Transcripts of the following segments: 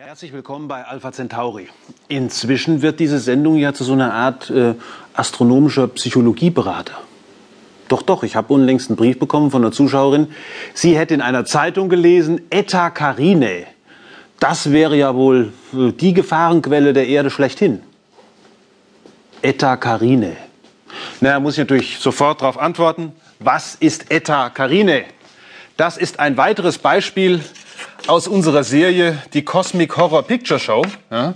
Herzlich willkommen bei Alpha Centauri. Inzwischen wird diese Sendung ja zu so einer Art äh, astronomischer Psychologieberater. Doch, doch, ich habe unlängst einen Brief bekommen von einer Zuschauerin. Sie hätte in einer Zeitung gelesen, Eta Carinae. Das wäre ja wohl äh, die Gefahrenquelle der Erde schlechthin. Eta Carinae. Na, da muss ich natürlich sofort darauf antworten. Was ist Eta Carinae? Das ist ein weiteres Beispiel aus unserer Serie die Cosmic Horror Picture Show. Ja.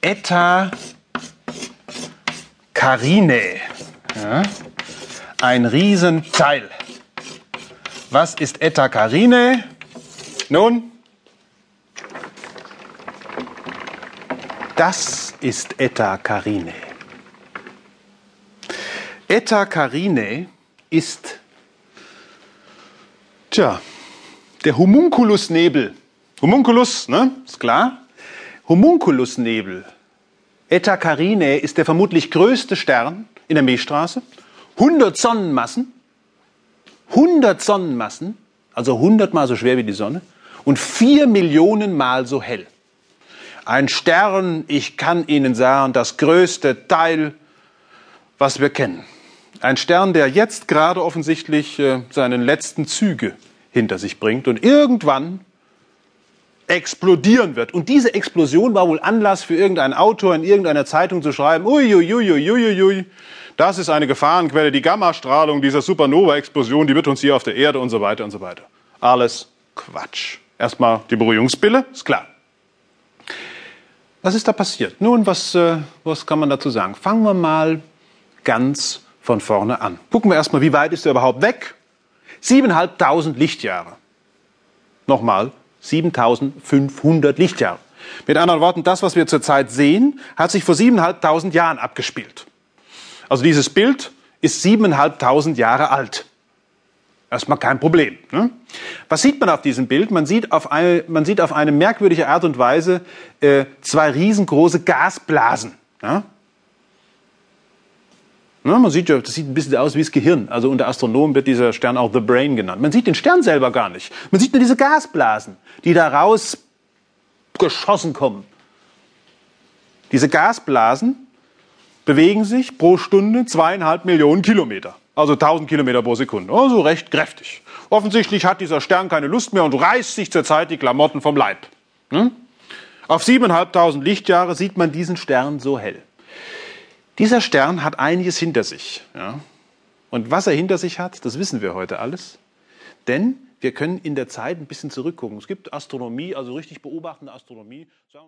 Eta Carinae. Ja. Ein Riesenteil. Was ist Eta Carinae? Nun, das ist Eta Carinae. Eta Carinae ist, tja, der Homunculusnebel. Homunculus, ne? Ist klar. Homunculusnebel. Eta Carinae ist der vermutlich größte Stern in der Milchstraße. 100 Sonnenmassen. 100 Sonnenmassen, also 100 mal so schwer wie die Sonne und 4 Millionen mal so hell. Ein Stern, ich kann Ihnen sagen, das größte Teil, was wir kennen. Ein Stern, der jetzt gerade offensichtlich äh, seinen letzten Züge hinter sich bringt und irgendwann explodieren wird. Und diese Explosion war wohl Anlass für irgendeinen Autor in irgendeiner Zeitung zu schreiben, uiuiuiuiui, das ist eine Gefahrenquelle, die Gammastrahlung dieser Supernova-Explosion, die wird uns hier auf der Erde und so weiter und so weiter. Alles Quatsch. Erstmal die Beruhigungspille, ist klar. Was ist da passiert? Nun, was, äh, was kann man dazu sagen? Fangen wir mal ganz von vorne an. Gucken wir erstmal, wie weit ist er überhaupt weg? 7.500 Lichtjahre. Nochmal, 7.500 Lichtjahre. Mit anderen Worten, das, was wir zurzeit sehen, hat sich vor 7.500 Jahren abgespielt. Also dieses Bild ist 7.500 Jahre alt. Erstmal kein Problem. Ne? Was sieht man auf diesem Bild? Man sieht auf eine, man sieht auf eine merkwürdige Art und Weise äh, zwei riesengroße Gasblasen. Ja? Na, man sieht ja, das sieht ein bisschen aus wie das Gehirn. Also unter Astronomen wird dieser Stern auch The Brain genannt. Man sieht den Stern selber gar nicht. Man sieht nur diese Gasblasen, die da raus geschossen kommen. Diese Gasblasen bewegen sich pro Stunde zweieinhalb Millionen Kilometer. Also 1000 Kilometer pro Sekunde. Also recht kräftig. Offensichtlich hat dieser Stern keine Lust mehr und reißt sich zurzeit die Klamotten vom Leib. Hm? Auf 7.500 Lichtjahre sieht man diesen Stern so hell. Dieser Stern hat einiges hinter sich. Ja? Und was er hinter sich hat, das wissen wir heute alles. Denn wir können in der Zeit ein bisschen zurückgucken. Es gibt Astronomie, also richtig beobachtende Astronomie.